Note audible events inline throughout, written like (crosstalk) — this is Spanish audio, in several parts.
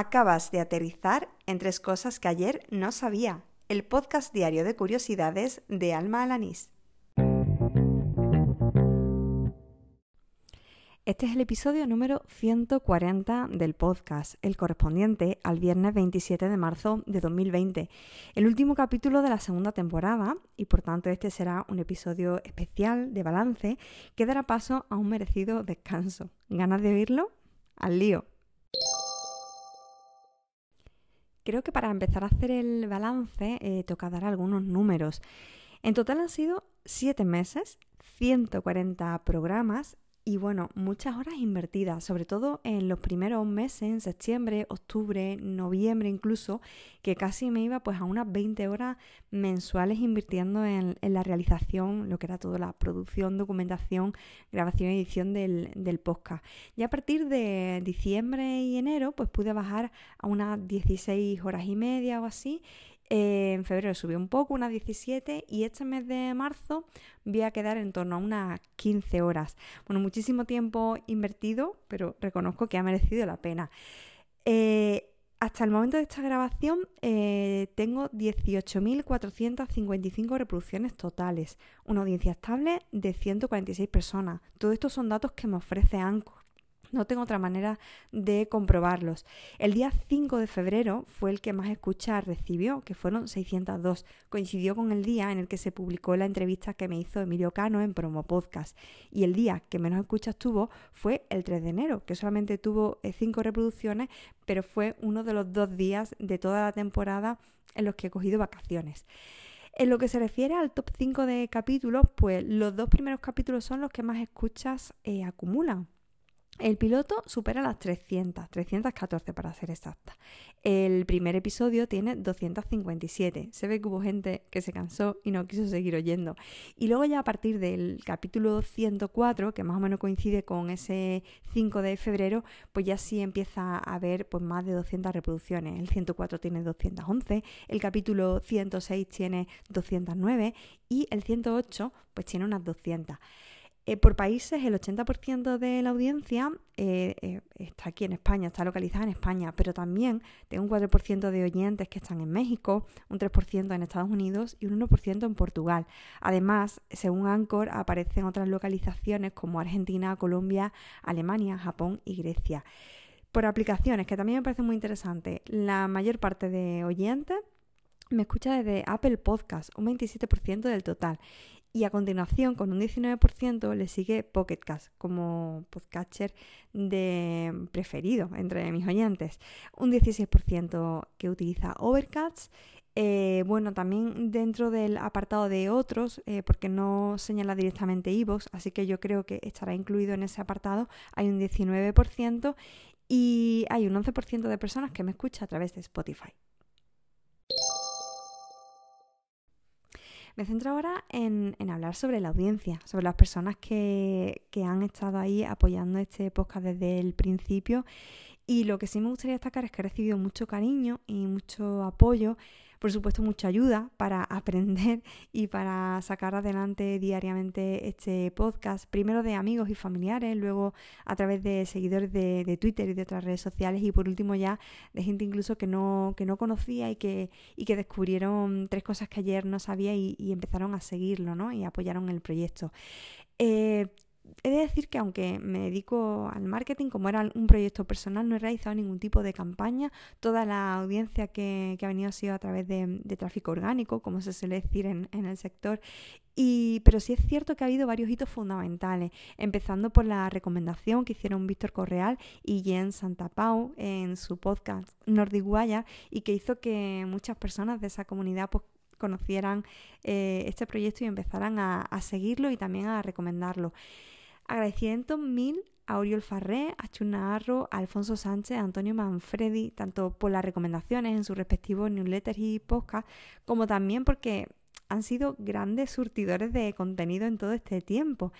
Acabas de aterrizar en tres cosas que ayer no sabía. El podcast diario de curiosidades de Alma Alanís. Este es el episodio número 140 del podcast, el correspondiente al viernes 27 de marzo de 2020, el último capítulo de la segunda temporada y por tanto este será un episodio especial de balance que dará paso a un merecido descanso. ¿Ganas de oírlo? Al lío. Creo que para empezar a hacer el balance eh, toca dar algunos números. En total han sido 7 meses, 140 programas y bueno, muchas horas invertidas, sobre todo en los primeros meses, en septiembre, octubre, noviembre incluso, que casi me iba pues a unas 20 horas mensuales invirtiendo en, la realización, lo que era toda la producción, documentación, grabación y edición del, del podcast. Y a partir de diciembre y enero pues pude bajar a unas 16 horas y media o así en febrero subió un poco, unas 17, y este mes de marzo voy a quedar en torno a unas 15 horas. Bueno, muchísimo tiempo invertido, pero reconozco que ha merecido la pena. Eh, hasta el momento de esta grabación eh, tengo 18.455 reproducciones totales, una audiencia estable de 146 personas. Todo esto son datos que me ofrece Anchor. No tengo otra manera de comprobarlos. El día 5 de febrero fue el que más escuchas recibió, que fueron 602. Coincidió con el día en el que se publicó la entrevista que me hizo Emilio Cano en Promo Podcast. Y el día que menos escuchas tuvo fue el 3 de enero, que solamente tuvo 5 eh, reproducciones, pero fue uno de los dos días de toda la temporada en los que he cogido vacaciones. En lo que se refiere al top 5 de capítulos, pues los dos primeros capítulos son los que más escuchas eh, acumulan. El piloto supera las 300, 314 para ser exacta. El primer episodio tiene 257. Se ve que hubo gente que se cansó y no quiso seguir oyendo. Y luego ya a partir del capítulo 104, que más o menos coincide con ese 5 de febrero, pues ya sí empieza a haber pues, más de 200 reproducciones. El 104 tiene 211, el capítulo 106 tiene 209 y el 108 pues tiene unas 200. Eh, por países, el 80% de la audiencia eh, eh, está aquí en España, está localizada en España, pero también tengo un 4% de oyentes que están en México, un 3% en Estados Unidos y un 1% en Portugal. Además, según Anchor, aparecen otras localizaciones como Argentina, Colombia, Alemania, Japón y Grecia. Por aplicaciones, que también me parece muy interesante, la mayor parte de oyentes me escucha desde Apple Podcast, un 27% del total. Y a continuación, con un 19%, le sigue Pocket como podcatcher de preferido entre mis oyentes. Un 16% que utiliza Overcast. Eh, bueno, también dentro del apartado de otros, eh, porque no señala directamente iVoox, así que yo creo que estará incluido en ese apartado, hay un 19% y hay un 11% de personas que me escucha a través de Spotify. Me centro ahora en, hablar sobre la audiencia, sobre las personas que, que han estado ahí apoyando este podcast desde el principio. Y lo que sí me gustaría destacar es que he recibido mucho cariño y mucho apoyo por supuesto, mucha ayuda para (laughs) aprender y para sacar adelante diariamente este podcast, primero de amigos y familiares, luego a través de seguidores de, Twitter y de otras redes sociales y por último ya de gente incluso que no, que no conocía y que, y que descubrieron tres cosas que ayer no sabía y, empezaron a seguirlo ¿no? y apoyaron el proyecto. Eh, he de decir que aunque me dedico al marketing, como era un proyecto personal, no he realizado ningún tipo de campaña. Toda la audiencia que, ha venido ha sido a través de, tráfico orgánico, como se suele decir en, el sector. Y, pero sí es cierto que ha habido varios hitos fundamentales, empezando por la recomendación que hicieron Víctor Correal y Jen Santapau en su podcast Nordic Wire y que hizo que muchas personas de esa comunidad pues, conocieran eh, este proyecto y empezaran a, a seguirlo y también a recomendarlo. Agradecimientos mil a Oriol Farré, a Chuna Arro, a Alfonso Sánchez, a Antonio Manfredi, tanto por las recomendaciones en sus respectivos newsletters y podcasts, como también porque han sido grandes surtidores de contenido en todo este tiempo.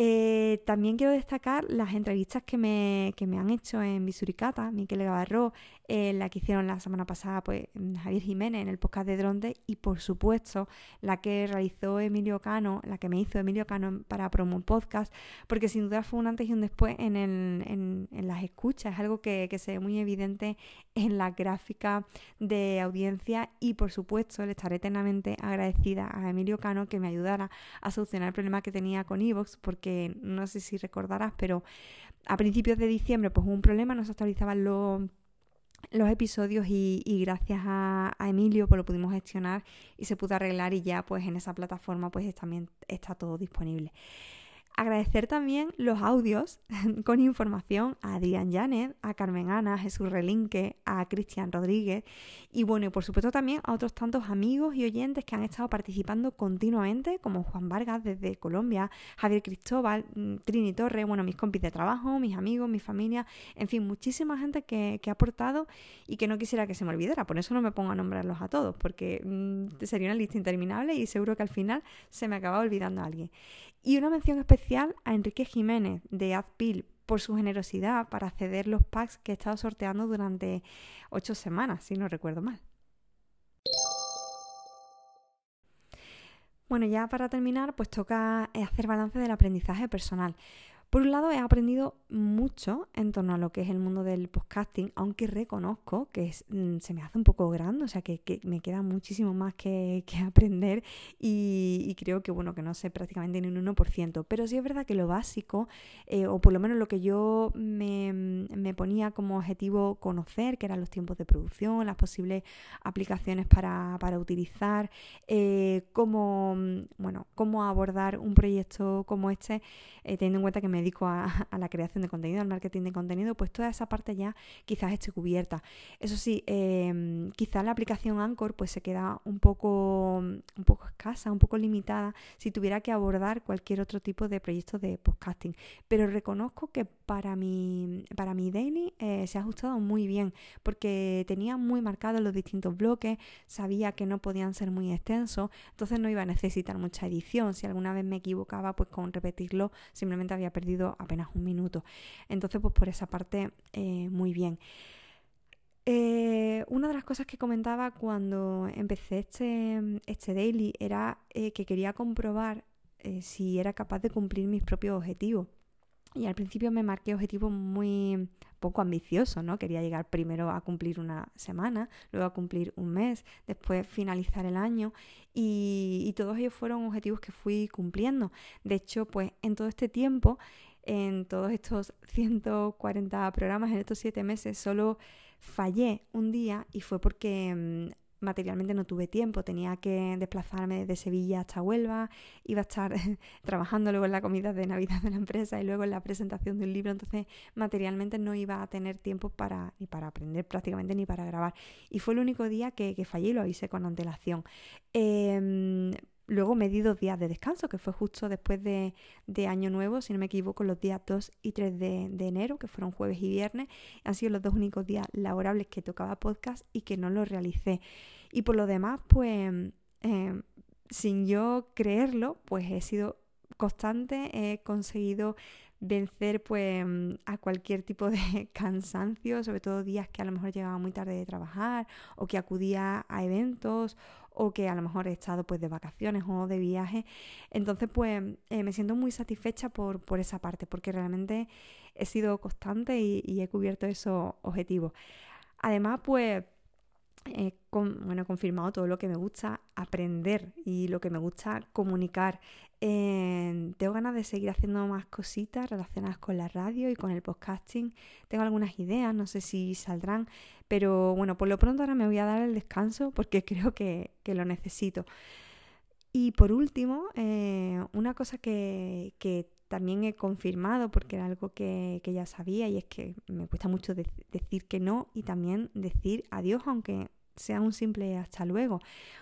Eh, también quiero destacar las entrevistas que me, que me han hecho en Visuricata, Miquel Gavarro, eh, la que hicieron la semana pasada pues, Javier Jiménez en el podcast de Dronte y por supuesto la que realizó Emilio Cano, la que me hizo Emilio Cano para Promo Podcast, porque sin duda fue un antes y un después en las escuchas, es algo que, que se ve muy evidente en la gráfica de audiencia y por supuesto le estaré eternamente agradecida a Emilio Cano que me ayudara a solucionar el problema que tenía con Evox porque no sé si recordarás pero a principios de diciembre pues hubo un problema, no se actualizaban los los episodios y, gracias a, a, Emilio pues lo pudimos gestionar y se pudo arreglar y ya pues en esa plataforma pues también está todo disponible. Agradecer también los audios (laughs) con información a Adrián Janet, a Carmen Ana, a Jesús Relinque, a Cristian Rodríguez y bueno, y por supuesto también a otros tantos amigos y oyentes que han estado participando continuamente, como Juan Vargas desde Colombia, Javier Cristóbal, mm, Trini Torre, bueno, mis compis de trabajo, mis amigos, mi familia, en fin, muchísima gente que, ha aportado y que no quisiera que se me olvidara. Por eso no me pongo a nombrarlos a todos, porque mm, sería una lista interminable y seguro que al final se me acaba olvidando a alguien. Y una mención especial a Enrique Jiménez de Adpil por su generosidad para ceder los packs que he estado sorteando durante ocho semanas, si no recuerdo mal. Bueno, ya para terminar, pues toca hacer balance del aprendizaje personal. Por un lado, he aprendido mucho en torno a lo que es el mundo del podcasting, aunque reconozco que mm, se me hace un poco grande, o sea, que, me queda muchísimo más que, (laughs) aprender y, creo que, bueno, que no sé prácticamente ni un 1%. Pero sí es verdad que lo básico, eh, o por lo menos lo que yo me, ponía como objetivo conocer, que eran los tiempos de producción, las posibles aplicaciones para, utilizar, eh, cómo, mm, bueno, cómo abordar un proyecto como este, eh, teniendo en cuenta que me dedico a, (laughs) la creación de contenido, al marketing de contenido, pues toda esa parte ya quizás esté cubierta. Eso sí, eh, quizás la aplicación Anchor pues se queda un poco, un poco escasa, un poco limitada si tuviera que abordar cualquier otro tipo de proyecto de podcasting. Pero reconozco que para mi, para mi daily eh, se ha ajustado muy bien porque tenía muy marcados los distintos bloques, sabía que no podían ser muy extensos, entonces no iba a necesitar mucha edición. Si alguna vez me equivocaba, pues con repetirlo simplemente había perdido apenas un minuto. Entonces, pues por esa parte, eh, muy bien. Eh, una de las cosas que comentaba cuando empecé este, este daily era eh, que quería comprobar si era capaz de cumplir mis propios objetivos. Y al principio me marqué objetivos muy poco ambiciosos, ¿no? Quería llegar primero a cumplir una semana, luego a cumplir un mes, después finalizar el año y, y todos ellos fueron objetivos que fui cumpliendo. De hecho, pues en todo este tiempo en todos estos (laughs) 140 programas, en estos 7 meses, solo fallé un día y fue porque mm, materialmente no tuve tiempo, tenía que desplazarme de Sevilla hasta Huelva, iba a estar (laughs) trabajando luego en la comida de Navidad de la empresa y luego en la presentación de un libro, entonces materialmente no iba a tener tiempo para ni para aprender prácticamente ni para grabar. Y fue el único día que, fallé y lo avisé con antelación. Em, Luego me di dos días de descanso, que fue justo después de, Año Nuevo, si no me equivoco, los días 2 y 3 de, enero, que fueron jueves y viernes. Han sido los dos únicos días laborables que tocaba podcast y que no lo realicé. Y por lo demás, pues, eh, sin yo creerlo, pues he sido constante, he conseguido vencer pues a cualquier tipo de (laughs) cansancio, sobre todo días que a lo mejor llegaba muy tarde de trabajar o que acudía a eventos o que a lo mejor he estado pues de vacaciones o de viaje. Entonces pues eh, me siento muy satisfecha por, por, esa parte porque realmente he sido constante y, he cubierto esos objetivos. Además pues he bueno, confirmado todo lo que me gusta aprender y lo que me gusta comunicar. Eh, tengo ganas de seguir haciendo más cositas relacionadas con la radio y con el podcasting. Tengo algunas ideas, no sé si saldrán, pero bueno, por lo pronto ahora me voy a dar el descanso porque (laughs) creo que, lo necesito. Y por último, eh, una cosa que, también he confirmado porque era algo que, ya sabía y es que me cuesta mucho decir que no y también decir adiós aunque sea un simple hasta luego.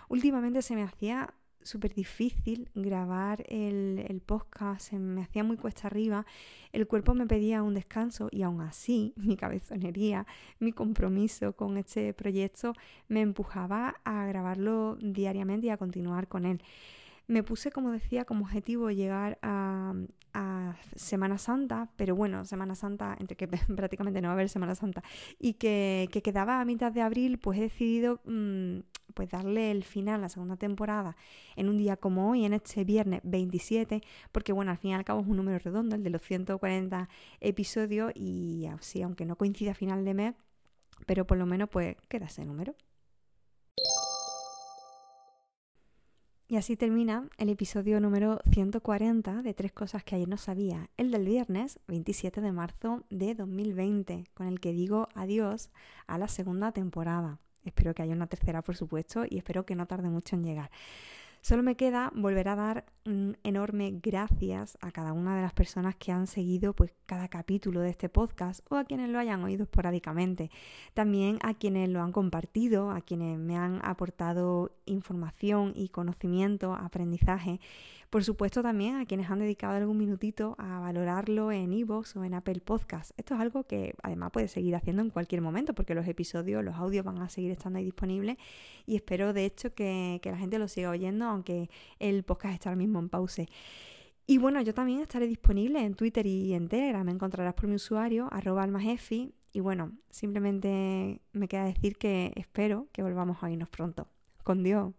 Últimamente se me hacía súper difícil grabar el, podcast, se me hacía muy cuesta arriba, el cuerpo me pedía un descanso y aún así (laughs) mi cabezonería, mi compromiso con este proyecto me empujaba a grabarlo diariamente y a continuar con él. Me puse, como decía, como objetivo llegar a, Semana Santa, pero bueno, Semana Santa, entre que (laughs) prácticamente no va a haber Semana Santa, y que, quedaba a mitad de abril, pues he decidido mm, pues darle el final a la segunda temporada en un día como hoy, en este viernes 27, porque bueno, al fin y al cabo es un número redondo, el de los 140 episodios, y así, aunque no coincida a final de mes, pero por lo menos pues queda ese número. Y así termina el episodio número 140 de Tres Cosas que ayer no sabía, el del viernes 27 de marzo de 2020, con el que digo adiós a la segunda temporada. Espero que haya una tercera, por supuesto, y espero que no tarde mucho en llegar. Solo me queda volver a dar un enorme gracias a cada una de las personas que han seguido pues cada capítulo de este podcast o a quienes lo hayan oído esporádicamente. También a quienes lo han compartido, a quienes me han aportado información y conocimiento, aprendizaje por supuesto también a quienes han dedicado algún minutito a valorarlo en iVoox o en Apple Podcast. Esto es algo que además puedes seguir haciendo en cualquier momento porque los episodios, los audios van a seguir estando ahí disponibles y espero de hecho que, la gente lo siga oyendo aunque el podcast está ahora mismo en pause. Y bueno, yo también estaré disponible en Twitter y en Telegram. Me encontrarás por mi usuario, arroba almajefi. Y bueno, simplemente me queda decir que espero que volvamos a irnos pronto. Con Dios.